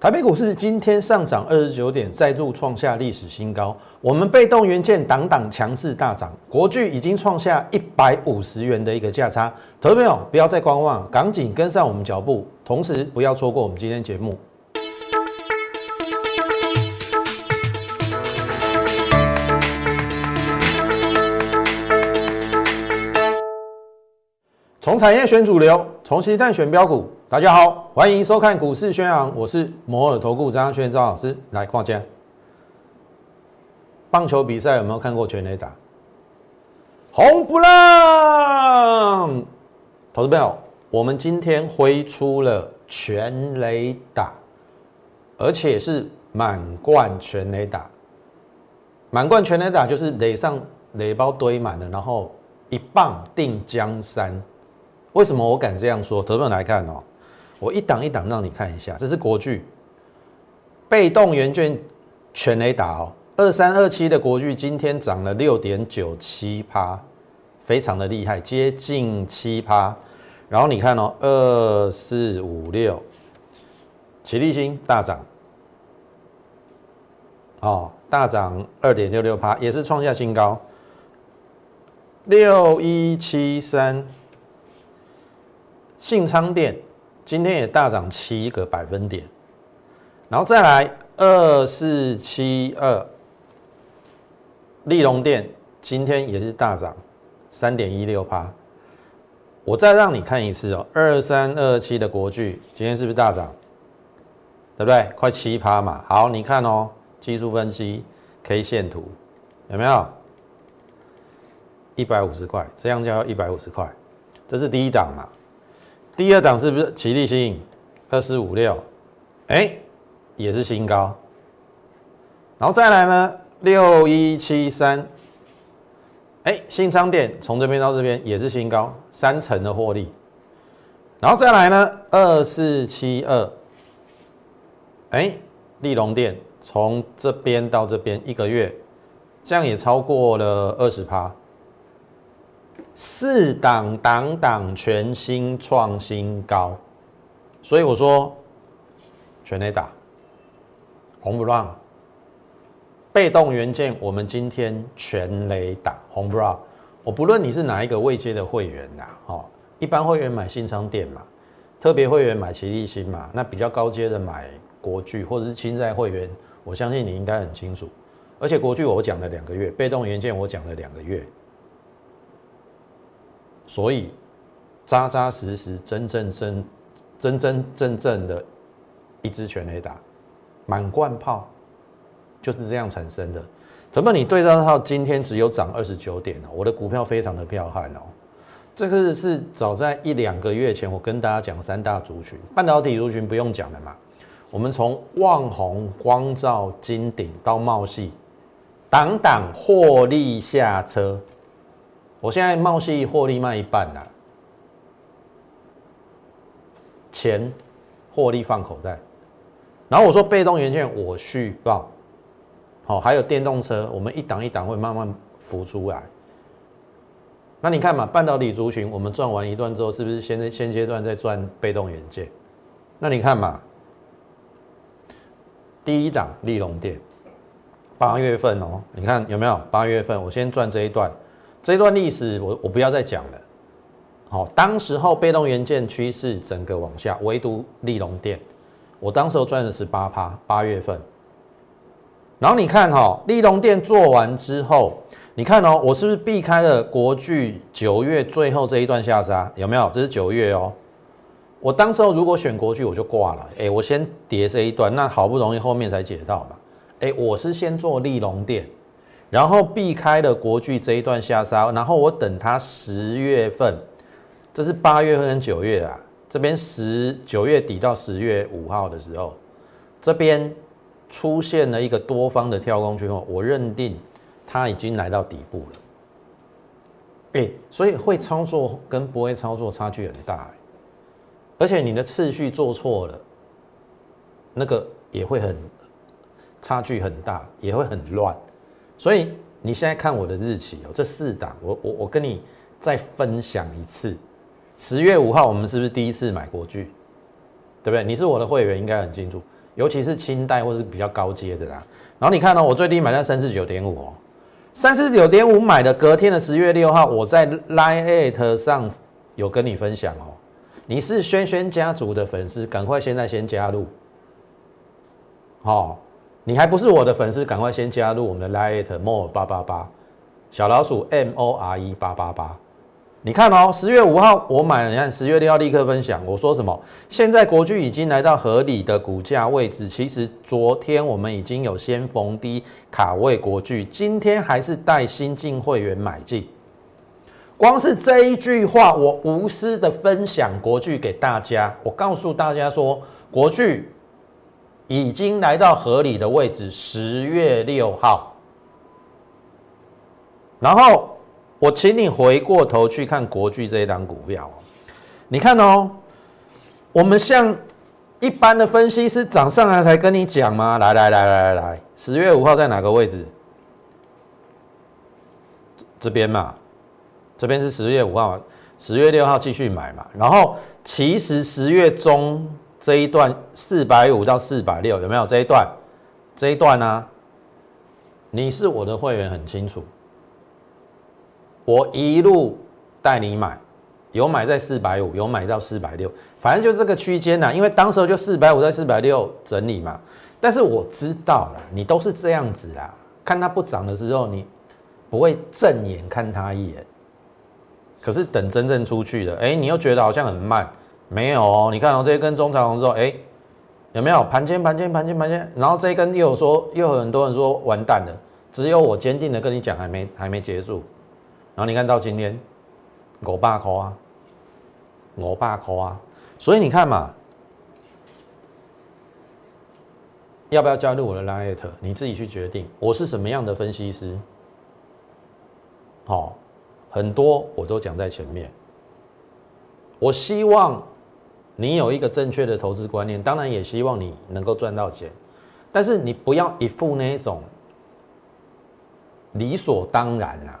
台北股市今天上涨二十九点，再度创下历史新高。我们被动元件挡挡强势大涨，国巨已经创下一百五十元的一个价差。投资朋友不要再观望，赶紧跟上我们脚步，同时不要错过我们今天节目。从产业选主流，从期待选标股。大家好，欢迎收看股市宣扬，我是摩尔投顾张轩张老师。来，跨家棒球比赛有没有看过全垒打？红不浪，投资朋友，我们今天挥出了全垒打，而且是满贯全垒打。满贯全垒打就是垒上垒包堆满了，然后一棒定江山。为什么我敢这样说？投资来看哦。我一档一档让你看一下，这是国巨被动元件全雷打哦，二三二七的国巨今天涨了六点九七趴，非常的厉害，接近七趴。然后你看哦，二四五六，齐力新大涨，哦，大涨二点六六趴，也是创下新高。六一七三，信昌店。今天也大涨七个百分点，然后再来二四七二，利隆店今天也是大涨三点一六趴。我再让你看一次哦，二三二七的国巨今天是不是大涨？对不对？快七趴嘛。好，你看哦，技术分析 K 线图有没有？一百五十块，这样就要一百五十块，这是第一档嘛。第二档是不是奇力新二四五六？哎，也是新高。然后再来呢，六一七三，哎，新昌店从这边到这边也是新高，三成的获利。然后再来呢，二四七二，哎，利隆店从这边到这边一个月，这样也超过了二十趴。四档档档全新创新高，所以我说全雷打红不让，被动元件我们今天全雷打红不让。我不论你是哪一个位阶的会员呐，哦，一般会员买新商店嘛，特别会员买奇力新嘛，那比较高阶的买国巨或者是亲在会员，我相信你应该很清楚。而且国巨我讲了两个月，被动元件我讲了两个月。所以，扎扎实实、真真真、真真正正的一支全雷打，满贯炮，就是这样产生的。怎么你对照到今天只有涨二十九点哦，我的股票非常的彪悍哦。这个是早在一两个月前，我跟大家讲三大族群，半导体族群不用讲了嘛。我们从旺宏、光照、金鼎到茂系，档档获利下车。我现在茂系获利卖一半啦，钱获利放口袋，然后我说被动元件我续报，好，还有电动车，我们一档一档会慢慢浮出来。那你看嘛，半导体族群我们赚完一段之后，是不是现在现阶段在赚被动元件？那你看嘛，第一档利隆电，八月份哦，你看有没有？八月份我先赚这一段。这段历史我我不要再讲了，好，当时候被动元件趋势整个往下，唯独利隆电，我当时候赚的是八趴，八月份。然后你看哈，利隆电做完之后，你看哦，我是不是避开了国巨九月最后这一段下杀？有没有？这是九月哦。我当时候如果选国巨，我就挂了。哎，我先叠这一段，那好不容易后面才解到嘛。哎，我是先做利隆电。然后避开了国巨这一段下杀，然后我等它十月份，这是八月份跟九月啊，这边十九月底到十月五号的时候，这边出现了一个多方的跳空缺口，我认定它已经来到底部了。哎，所以会操作跟不会操作差距很大，而且你的次序做错了，那个也会很差距很大，也会很乱。所以你现在看我的日期哦，这四档，我我我跟你再分享一次。十月五号，我们是不是第一次买国巨？对不对？你是我的会员，应该很清楚。尤其是清代或是比较高阶的啦。然后你看呢，我最低买在三十九点五哦，三十九点五买的，隔天的十月六号，我在 Line at 上有跟你分享哦。你是轩轩家族的粉丝，赶快现在先加入。好，你还不是我的粉丝，赶快先加入我们的 Line more 八八八小老鼠 M O R E 八八八。你看哦，十月五号我买，你看十月六号立刻分享。我说什么？现在国巨已经来到合理的股价位置。其实昨天我们已经有先逢低卡位国巨，今天还是带新进会员买进。光是这一句话，我无私的分享国巨给大家。我告诉大家说，国巨已经来到合理的位置。十月六号，然后。我请你回过头去看国巨这一档股票，你看哦，我们像一般的分析师涨上来才跟你讲吗？来来来来来来，十月五号在哪个位置？这边嘛，这边是十月五号，十月六号继续买嘛。然后其实十月中这一段四百五到四百六有没有这一段？这一段呢？你是我的会员，很清楚。我一路带你买，有买在四百五，有买到四百六，反正就这个区间呐。因为当时候就四百五在四百六整理嘛。但是我知道了，你都是这样子啦。看它不涨的时候，你不会正眼看它一眼。可是等真正出去了，哎，你又觉得好像很慢。没有哦，你看到这一根中长红之后，哎，有没有盘间盘间盘间盘间？然后这一根又有说，又有很多人说完蛋了。只有我坚定的跟你讲，还没还没结束。然后你看到今天五百块啊，五百块啊，所以你看嘛，要不要加入我的 Lite？你自己去决定。我是什么样的分析师？好，很多我都讲在前面。我希望你有一个正确的投资观念，当然也希望你能够赚到钱，但是你不要一副那种理所当然啊。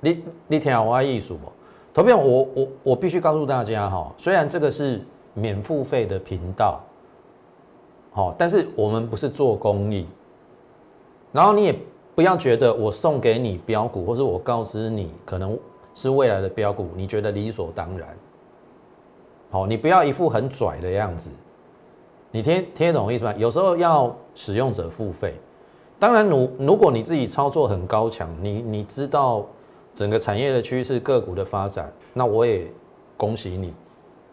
你你听我意思不？投票我我我必须告诉大家哈，虽然这个是免付费的频道，好，但是我们不是做公益。然后你也不要觉得我送给你标股，或是我告知你可能是未来的标股，你觉得理所当然。好，你不要一副很拽的样子。你听听懂我意思吗？有时候要使用者付费。当然，如如果你自己操作很高强，你你知道。整个产业的趋势、个股的发展，那我也恭喜你，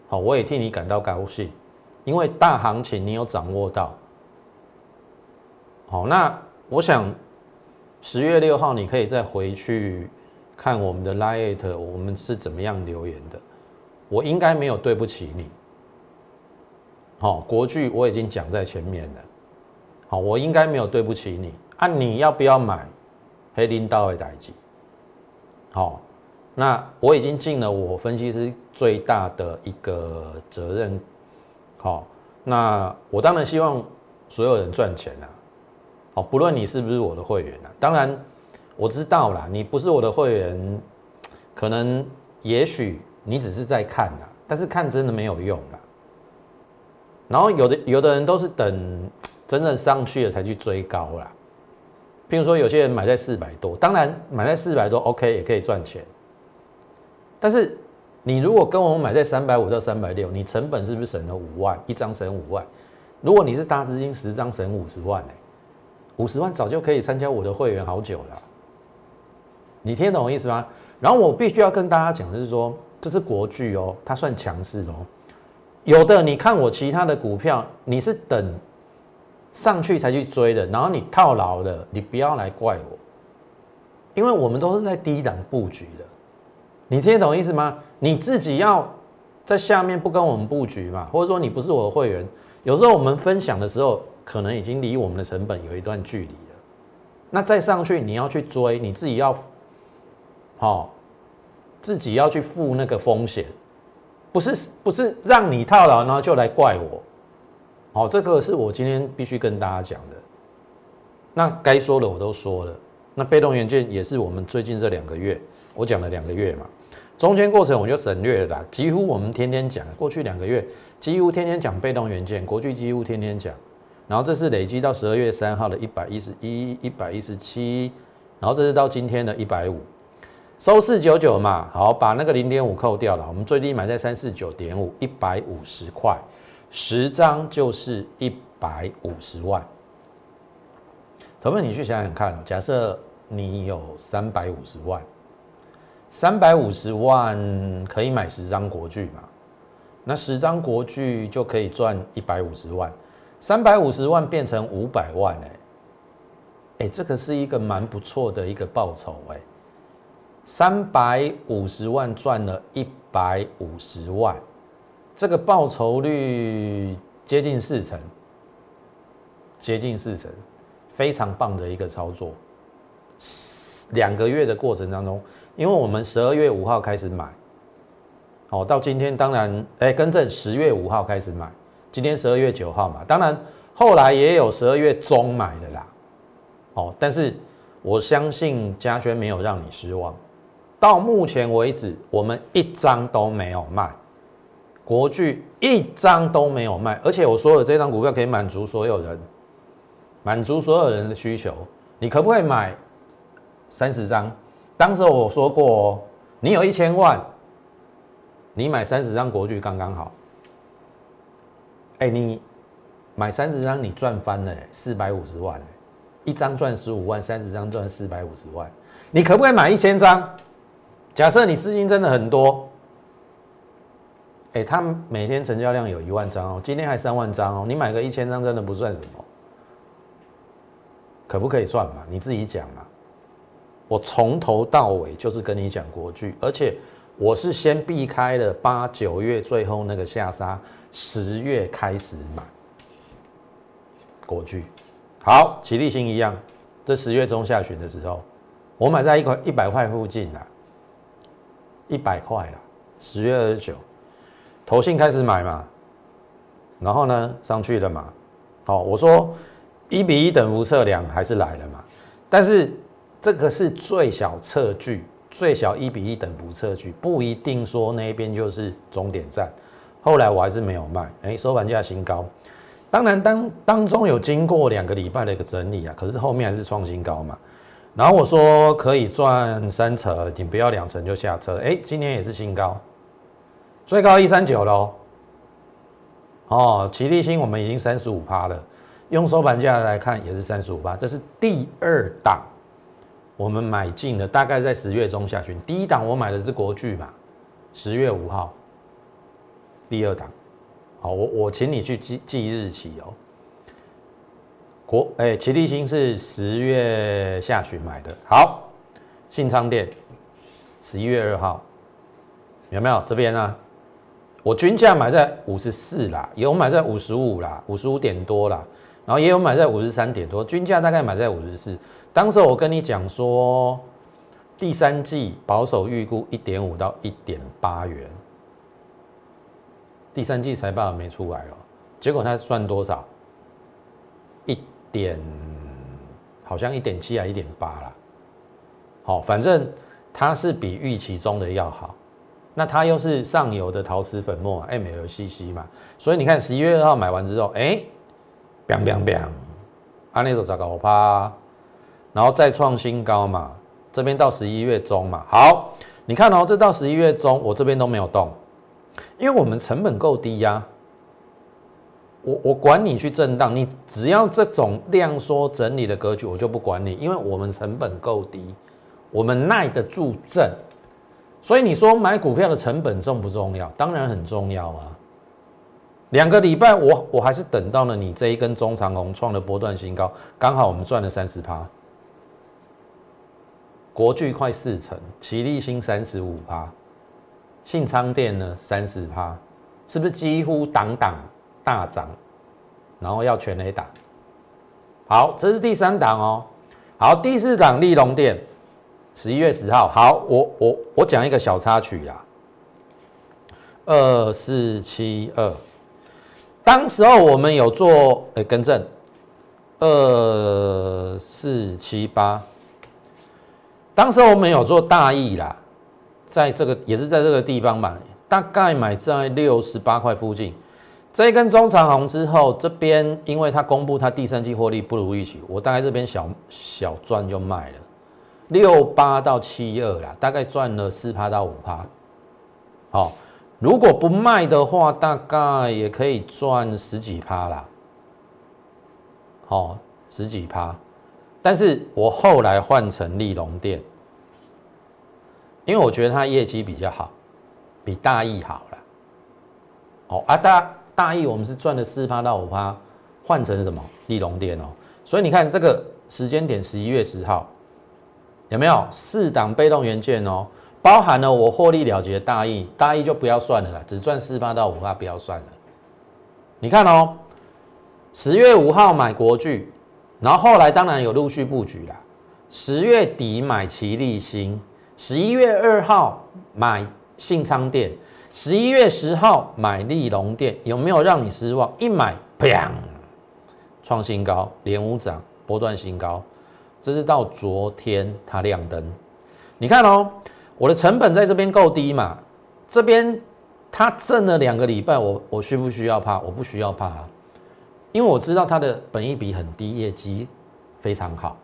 好，我也替你感到高兴，因为大行情你有掌握到。好，那我想十月六号你可以再回去看我们的 Lite，我们是怎么样留言的，我应该没有对不起你。好，国剧我已经讲在前面了，好，我应该没有对不起你。啊你要不要买黑林刀的代机？好，那我已经尽了我分析师最大的一个责任。好，那我当然希望所有人赚钱啊。好，不论你是不是我的会员啊，当然我知道啦，你不是我的会员，可能也许你只是在看啦，但是看真的没有用啦。然后有的有的人都是等真正上去了才去追高啦。譬如说，有些人买在四百多，当然买在四百多，OK，也可以赚钱。但是你如果跟我们买在三百五到三百六，你成本是不是省了五万？一张省五万。如果你是大资金，十张省五十万呢？五十万早就可以参加我的会员好久了。你听懂我意思吗？然后我必须要跟大家讲的是说，这是国巨哦，它算强势哦。有的你看我其他的股票，你是等。上去才去追的，然后你套牢了，你不要来怪我，因为我们都是在低档布局的，你听得懂意思吗？你自己要在下面不跟我们布局嘛，或者说你不是我的会员，有时候我们分享的时候，可能已经离我们的成本有一段距离了，那再上去你要去追，你自己要好，自己要去付那个风险，不是不是让你套牢，然后就来怪我。好，这个是我今天必须跟大家讲的。那该说的我都说了。那被动元件也是我们最近这两个月，我讲了两个月嘛。中间过程我就省略了啦，几乎我们天天讲，过去两个月几乎天天讲被动元件，国巨几乎天天讲，然后这是累积到十二月三号的一百一十一、一百一十七，然后这是到今天的一百五，收四九九嘛，好，把那个零点五扣掉了，我们最低买在三四九点五，一百五十块，十张就是一百五十万。头们，你去想想看，假设你有三百五十万，三百五十万可以买十张国剧嘛？那十张国剧就可以赚一百五十万，三百五十万变成五百万，哎，哎，这个是一个蛮不错的一个报酬，哎，三百五十万赚了一百五十万，这个报酬率接近四成，接近四成。非常棒的一个操作，两个月的过程当中，因为我们十二月五号开始买，哦到今天，当然，哎，更正，十月五号开始买，今天十二月九号嘛，当然后来也有十二月中买的啦，哦，但是我相信嘉轩没有让你失望，到目前为止，我们一张都没有卖，国巨一张都没有卖，而且我说的这张股票可以满足所有人。满足所有人的需求，你可不可以买三十张？当时我说过哦，你有一千万，你买三十张国剧刚刚好。哎，你买三十张，你赚翻了，四百五十万，一张赚十五万，三十张赚四百五十万。你可不可以买一千张？假设你资金真的很多，哎，他每天成交量有一万张哦，今天还三万张哦，你买个一千张真的不算什么。可不可以赚嘛？你自己讲嘛。我从头到尾就是跟你讲国剧，而且我是先避开了八九月最后那个下杀，十月开始买国剧。好，起立新一样，这十月中下旬的时候，我买在一块一百块附近啦，一百块了，十月二十九，投信开始买嘛，然后呢上去了嘛。好，我说。一比一等幅测量还是来了嘛？但是这个是最小测距，最小一比一等幅测距，不一定说那边就是终点站。后来我还是没有卖，哎，收盘价新高。当然当当中有经过两个礼拜的一个整理啊，可是后面还是创新高嘛。然后我说可以赚三成，你不要两成就下车。哎，今年也是新高，最高一三九喽。哦，齐力新我们已经三十五趴了。用收盘价来看也是三十五趴，这是第二档，我们买进的大概在十月中下旬。第一档我买的是国巨嘛，十月五号。第二档，好，我我请你去记记日期哦。国哎，齐力新是十月下旬买的，好，信昌店十一月二号，有没有这边呢？我均价买在五十四啦，有买在五十五啦，五十五点多啦。然后也有买在五十三点多，均价大概买在五十四。当时我跟你讲说，第三季保守预估一点五到一点八元。第三季财报没出来哦，结果它赚多少？一点，好像一点七啊，一点八啦。好，反正它是比预期中的要好。那它又是上游的陶瓷粉末 MLCC 嘛，所以你看十一月二号买完之后，哎。biang biang biang，安内都糟糕趴，然后再创新高嘛，这边到十一月中嘛，好，你看哦，这到十一月中，我这边都没有动，因为我们成本够低呀，我我管你去震荡，你只要这种量缩整理的格局，我就不管你，因为我们成本够低，我们耐得住震，所以你说买股票的成本重不重要？当然很重要啊。两个礼拜，我我还是等到了你这一根中长红创了波段新高，刚好我们赚了三十趴。国巨快四成，齐力新三十五趴，信昌店呢三十趴，是不是几乎挡挡大涨？然后要全雷打。好，这是第三档哦。好，第四档利隆店，十一月十号。好，我我我讲一个小插曲啦，二四七二。当时候我们有做，哎，更正，二四七八。当时候我们有做大意啦，在这个也是在这个地方买，大概买在六十八块附近。这一根中长红之后，这边因为它公布它第三季获利不如预期，我大概这边小小赚就卖了，六八到七二啦，大概赚了四趴到五趴。好，如果不卖的话，大概也可以赚十几趴啦。好，十几趴，但是我后来换成利隆店，因为我觉得它业绩比较好，比大益好了。哦啊大。大意我们是赚了四趴到五趴，换成什么利隆店哦，所以你看这个时间点十一月十号有没有四档被动元件哦，包含了我获利了结大意，大意就不要算了啦，只赚四趴到五趴不要算了。你看哦，十月五号买国巨，然后后来当然有陆续布局啦，十月底买奇力新，十一月二号买信昌店。十一月十号买利隆店有没有让你失望？一买，砰，创新高，连五涨，波段新高。这是到昨天它亮灯。你看哦，我的成本在这边够低嘛？这边它挣了两个礼拜，我我需不需要怕？我不需要怕啊，因为我知道它的本益比很低，业绩非常好。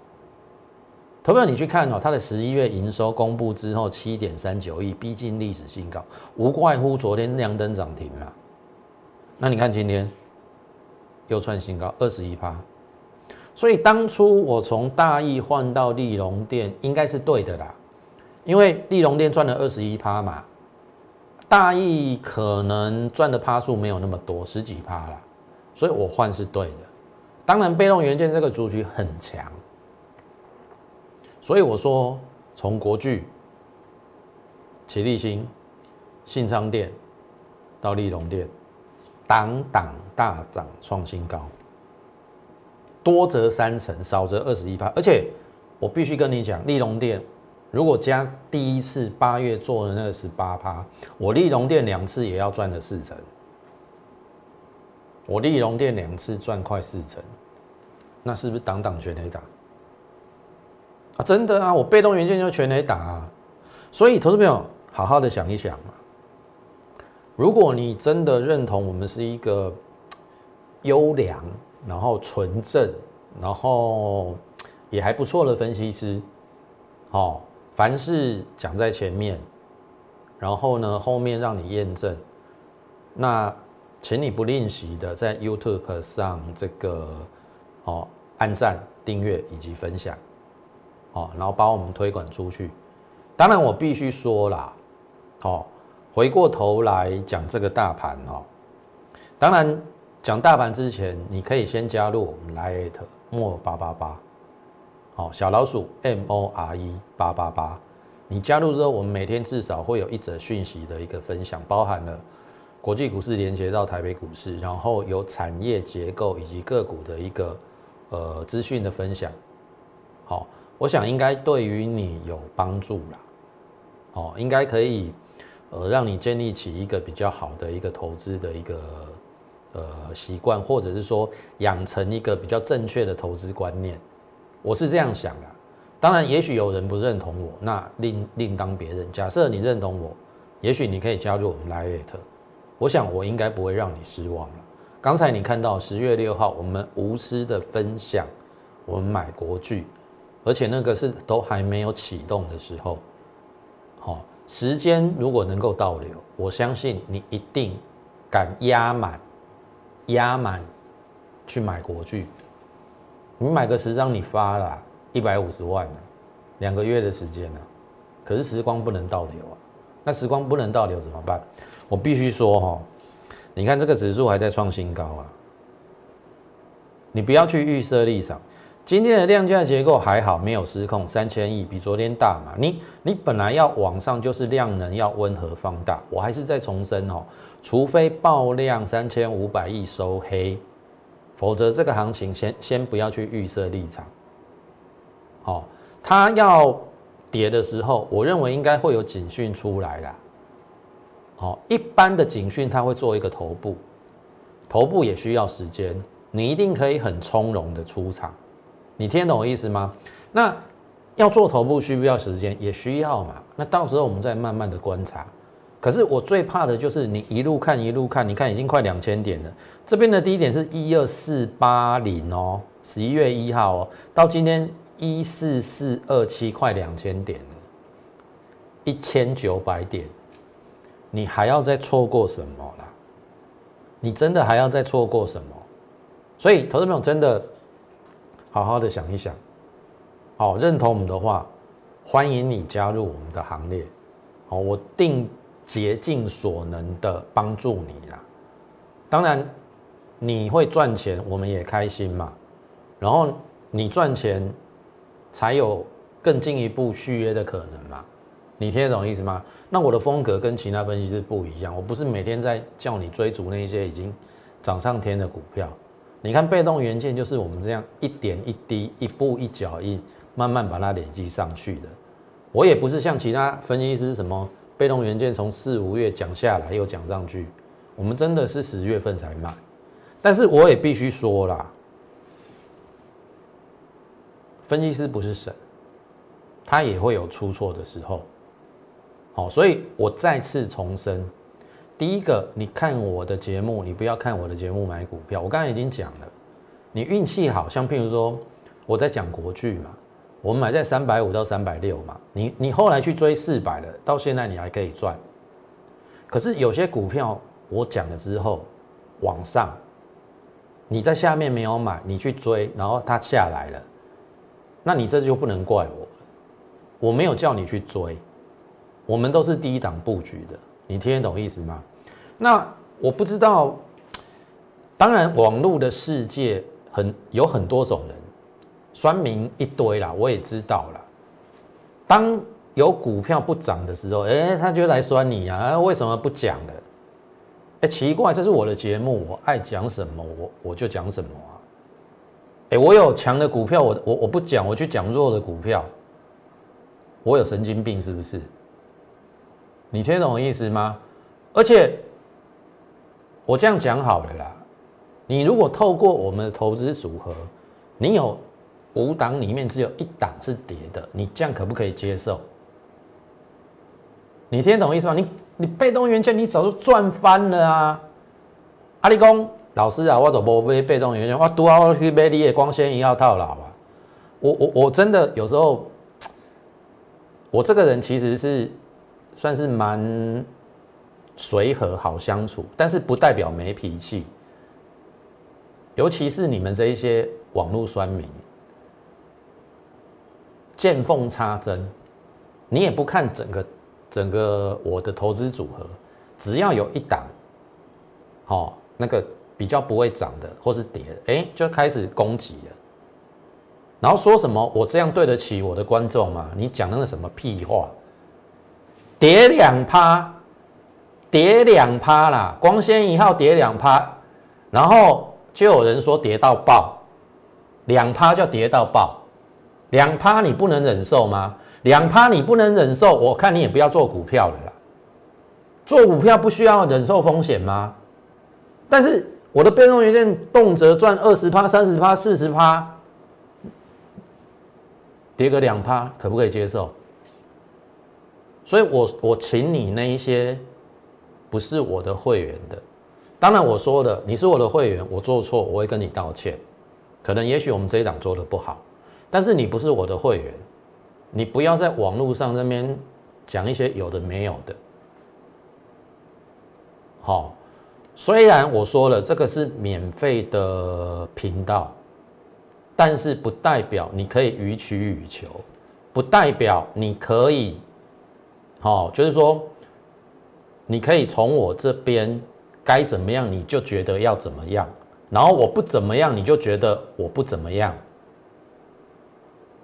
投票，你去看哦，它的十一月营收公布之后，七点三九亿，逼近历史新高，无怪乎昨天亮灯涨停啊。那你看今天又创新高，二十一趴。所以当初我从大益换到利隆店，应该是对的啦，因为利隆店赚了二十一趴嘛，大益可能赚的趴数没有那么多，十几趴啦，所以我换是对的。当然，被动元件这个族群很强。所以我说，从国巨、启立新、信昌店到利隆店，档档大涨创新高，多则三成，少则二十一趴。而且我必须跟你讲，利隆店如果加第一次八月做的那个十八趴，我利隆店两次也要赚了四成。我利隆店两次赚快四成，那是不是挡挡全雷打？啊，真的啊，我被动元件就全雷打啊，所以投资朋友好好的想一想嘛。如果你真的认同我们是一个优良、然后纯正、然后也还不错的分析师，哦，凡事讲在前面，然后呢后面让你验证，那请你不吝惜的在 YouTube 上这个哦按赞、订阅以及分享。哦，然后把我们推广出去。当然，我必须说啦，好，回过头来讲这个大盘哦。当然，讲大盘之前，你可以先加入我们 Lite 莫八八八，好，小老鼠 M O R E 八八八。你加入之后，我们每天至少会有一则讯息的一个分享，包含了国际股市连接到台北股市，然后有产业结构以及个股的一个呃资讯的分享，好。我想应该对于你有帮助啦，哦，应该可以，呃，让你建立起一个比较好的一个投资的一个呃习惯，或者是说养成一个比较正确的投资观念。我是这样想的。当然，也许有人不认同我，那另另当别论。假设你认同我，也许你可以加入我们 Light。我想我应该不会让你失望了。刚才你看到十月六号，我们无私的分享，我们买国剧。而且那个是都还没有启动的时候，好，时间如果能够倒流，我相信你一定敢压满，压满去买国剧。你买个十张，你发了一百五十万了，两个月的时间呢。可是时光不能倒流啊，那时光不能倒流怎么办？我必须说哈，你看这个指数还在创新高啊，你不要去预设立场。今天的量价结构还好，没有失控，三千亿比昨天大嘛？你你本来要往上，就是量能要温和放大。我还是再重申哦，除非爆量三千五百亿收黑，否则这个行情先先不要去预设立场。好，它要跌的时候，我认为应该会有警讯出来啦。好，一般的警讯它会做一个头部，头部也需要时间，你一定可以很从容的出场。你听懂我意思吗？那要做头部需不需要时间？也需要嘛。那到时候我们再慢慢的观察。可是我最怕的就是你一路看一路看，你看已经快两千点了。这边的低点是一二四八零哦，十一月一号哦，到今天一四四二七，快两千点了，一千九百点，你还要再错过什么啦？你真的还要再错过什么？所以，投资朋友真的好好的想一想，好认同我们的话，欢迎你加入我们的行列。好，我定。竭尽所能的帮助你啦，当然你会赚钱，我们也开心嘛。然后你赚钱，才有更进一步续约的可能嘛。你听得懂意思吗？那我的风格跟其他分析师不一样，我不是每天在叫你追逐那些已经涨上天的股票。你看被动元件就是我们这样一点一滴、一步一脚印，慢慢把它累积上去的。我也不是像其他分析师什么。被动元件从四五月讲下来又讲上去，我们真的是十月份才买，但是我也必须说啦，分析师不是神，他也会有出错的时候。好，所以我再次重申，第一个，你看我的节目，你不要看我的节目买股票。我刚才已经讲了，你运气好像譬如说我在讲国剧嘛。我们买在三百五到三百六嘛，你你后来去追四百了，到现在你还可以赚。可是有些股票我讲了之后往上，你在下面没有买，你去追，然后它下来了，那你这就不能怪我，我没有叫你去追，我们都是第一档布局的，你听得懂意思吗？那我不知道，当然网络的世界很有很多种人。酸民一堆啦，我也知道了。当有股票不涨的时候，哎，他就来酸你呀，为什么不讲了？哎，奇怪，这是我的节目，我爱讲什么，我我就讲什么啊。哎，我有强的股票，我我我不讲，我去讲弱的股票，我有神经病是不是？你听懂我意思吗？而且我这样讲好了啦，你如果透过我们的投资组合，你有。五档里面只有一档是跌的，你这样可不可以接受？你听懂意思吗？你你被动元件你早就赚翻了啊！阿里公老师啊，我怎么买被动元件？我多好去买你的光纤一号套牢啊！我我我真的有时候，我这个人其实是算是蛮随和好相处，但是不代表没脾气。尤其是你们这一些网络酸民。见缝插针，你也不看整个整个我的投资组合，只要有一档，好那个比较不会涨的或是跌的，哎，就开始攻击了。然后说什么我这样对得起我的观众吗？你讲那个什么屁话？跌两趴，跌两趴啦，光纤一号跌两趴，然后就有人说跌到爆，两趴叫跌到爆。两趴你不能忍受吗？两趴你不能忍受，我看你也不要做股票了啦。做股票不需要忍受风险吗？但是我的被动元件动辄赚二十趴、三十趴、四十趴，跌个两趴可不可以接受？所以我我请你那一些不是我的会员的，当然我说的你是我的会员，我做错我会跟你道歉，可能也许我们这一档做的不好。但是你不是我的会员，你不要在网络上那边讲一些有的没有的。好，虽然我说了这个是免费的频道，但是不代表你可以予取予求，不代表你可以，好，就是说你可以从我这边该怎么样你就觉得要怎么样，然后我不怎么样你就觉得我不怎么样。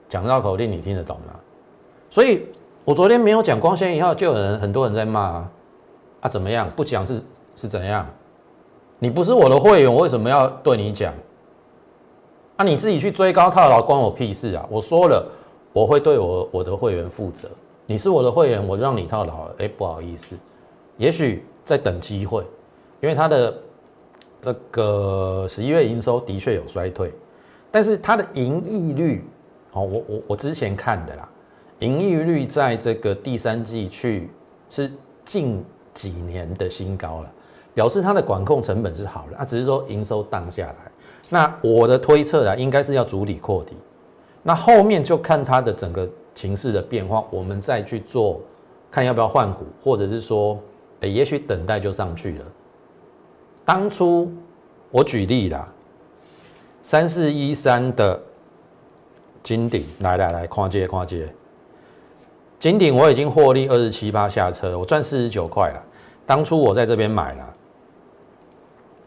讲绕口令你听得懂吗？所以我昨天没有讲光纤以后，就有人很多人在骂啊啊怎么样？不讲是是怎样？你不是我的会员，我为什么要对你讲？啊你自己去追高套牢，关我屁事啊！我说了，我会对我我的会员负责。你是我的会员，我让你套牢了，哎不好意思，也许在等机会，因为它的这个十一月营收的确有衰退，但是它的盈利率。好，我我我之前看的啦，盈利率在这个第三季去是近几年的新高了，表示它的管控成本是好的，它只是说营收荡下来。那我的推测啊，应该是要主理扩底，那后面就看它的整个情势的变化，我们再去做，看要不要换股，或者是说，诶，也许等待就上去了。当初我举例啦，三四一三的金鼎，来来来，跨界跨界，金鼎我已经获利二十七八下车，我赚四十九块了。当初我在这边买了，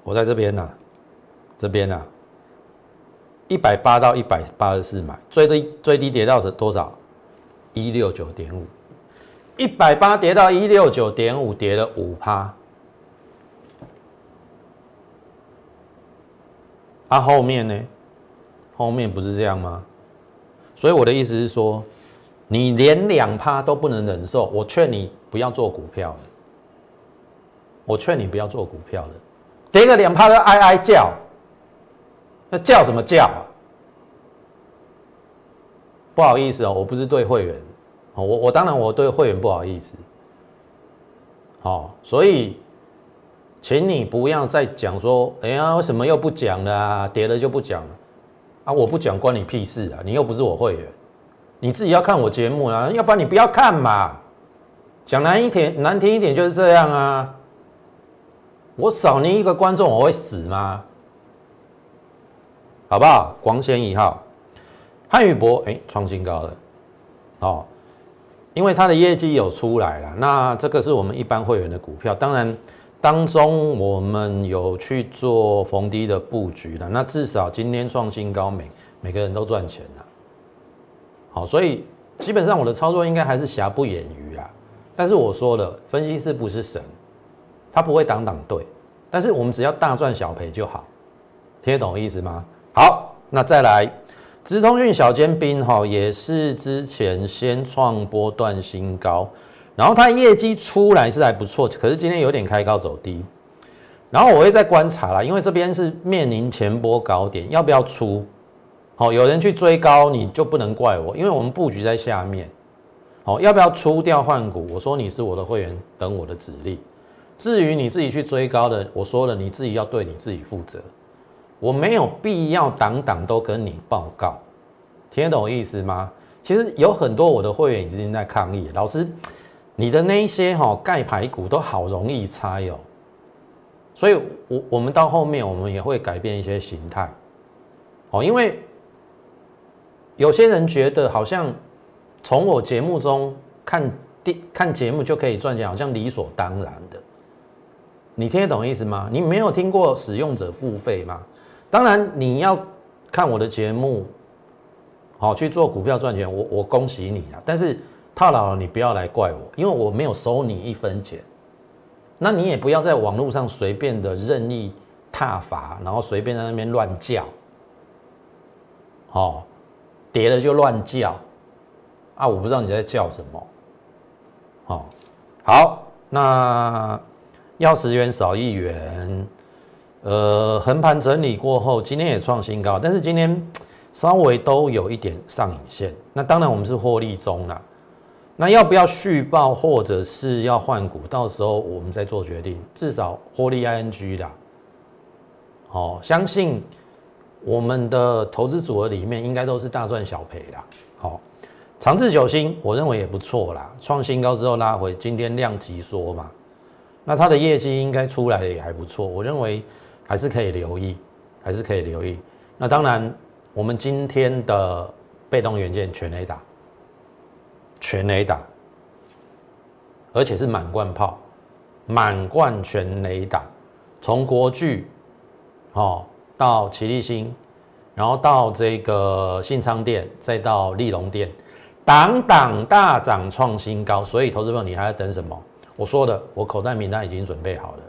我在这边呢。这边呢，一百八到一百八十四买，最低最低跌到是多少？一六九点五，一百八跌到一六九点五，跌了五趴。啊，后面呢？后面不是这样吗？所以我的意思是说，你连两趴都不能忍受，我劝你不要做股票了。我劝你不要做股票了，跌个两趴都哀哀叫。那叫什么叫啊？不好意思哦，我不是对会员，我我当然我对会员不好意思。好，所以，请你不要再讲说，哎呀，为什么又不讲了啊？跌了就不讲了啊？我不讲关你屁事啊！你又不是我会员，你自己要看我节目啊，要不然你不要看嘛。讲难一点，难听一点就是这样啊。我少你一个观众，我会死吗？好不好？光纤一号，汉语博哎创新高了，哦，因为它的业绩有出来了。那这个是我们一般会员的股票，当然当中我们有去做逢低的布局了。那至少今天创新高，每每个人都赚钱了。好，所以基本上我的操作应该还是瑕不掩瑜啦。但是我说了，分析师不是神，他不会挡挡对，但是我们只要大赚小赔就好，听得懂意思吗？好，那再来，直通讯小尖兵哈，也是之前先创波段新高，然后它业绩出来是还不错，可是今天有点开高走低，然后我会再观察啦，因为这边是面临前波高点，要不要出？好，有人去追高，你就不能怪我，因为我们布局在下面，好，要不要出掉换股？我说你是我的会员，等我的指令。至于你自己去追高的，我说了，你自己要对你自己负责。我没有必要档档都跟你报告，听得懂意思吗？其实有很多我的会员已经在抗议，老师，你的那些哈盖牌股都好容易猜哦，所以我我们到后面我们也会改变一些形态，哦，因为有些人觉得好像从我节目中看电看节目就可以赚钱，好像理所当然的，你听得懂意思吗？你没有听过使用者付费吗？当然，你要看我的节目，好去做股票赚钱，我我恭喜你啊！但是套牢了，你不要来怪我，因为我没有收你一分钱。那你也不要在网络上随便的任意踏伐，然后随便在那边乱叫，哦，跌了就乱叫啊！我不知道你在叫什么。哦，好，那要十元少一元。呃，横盘整理过后，今天也创新高，但是今天 稍微都有一点上影线。那当然我们是获利中啦，那要不要续报或者是要换股？到时候我们再做决定。至少获利 ING 啦，好，相信我们的投资组合里面应该都是大赚小赔啦。好，长治久兴，我认为也不错啦。创新高之后拉回，今天量级缩嘛，那它的业绩应该出来的也还不错，我认为。还是可以留意，还是可以留意。那当然，我们今天的被动元件全雷打，全雷打，而且是满贯炮，满贯全雷打。从国巨，哦，到奇力新，然后到这个信昌店，再到利隆店，档档大涨创新高。所以，投资朋友，你还要等什么？我说的，我口袋名单已经准备好了。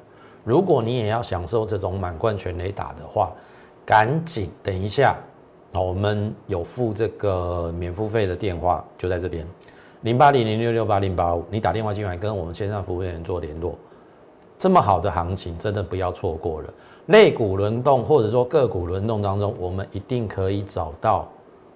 如果你也要享受这种满贯全雷打的话，赶紧等一下，我们有付这个免付费的电话，就在这边，零八零零六六八零八五，你打电话进来跟我们线上服务员做联络。这么好的行情，真的不要错过了。类股轮动或者说个股轮动当中，我们一定可以找到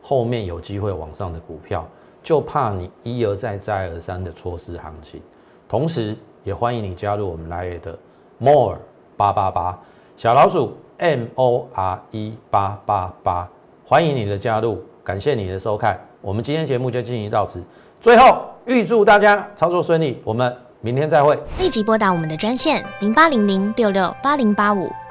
后面有机会往上的股票，就怕你一而再再而三的错失行情。同时，也欢迎你加入我们来的 more 八八八小老鼠 m o r e 八八八，欢迎你的加入，感谢你的收看，我们今天节目就进行到此。最后，预祝大家操作顺利，我们明天再会。立即拨打我们的专线零八零零六六八零八五。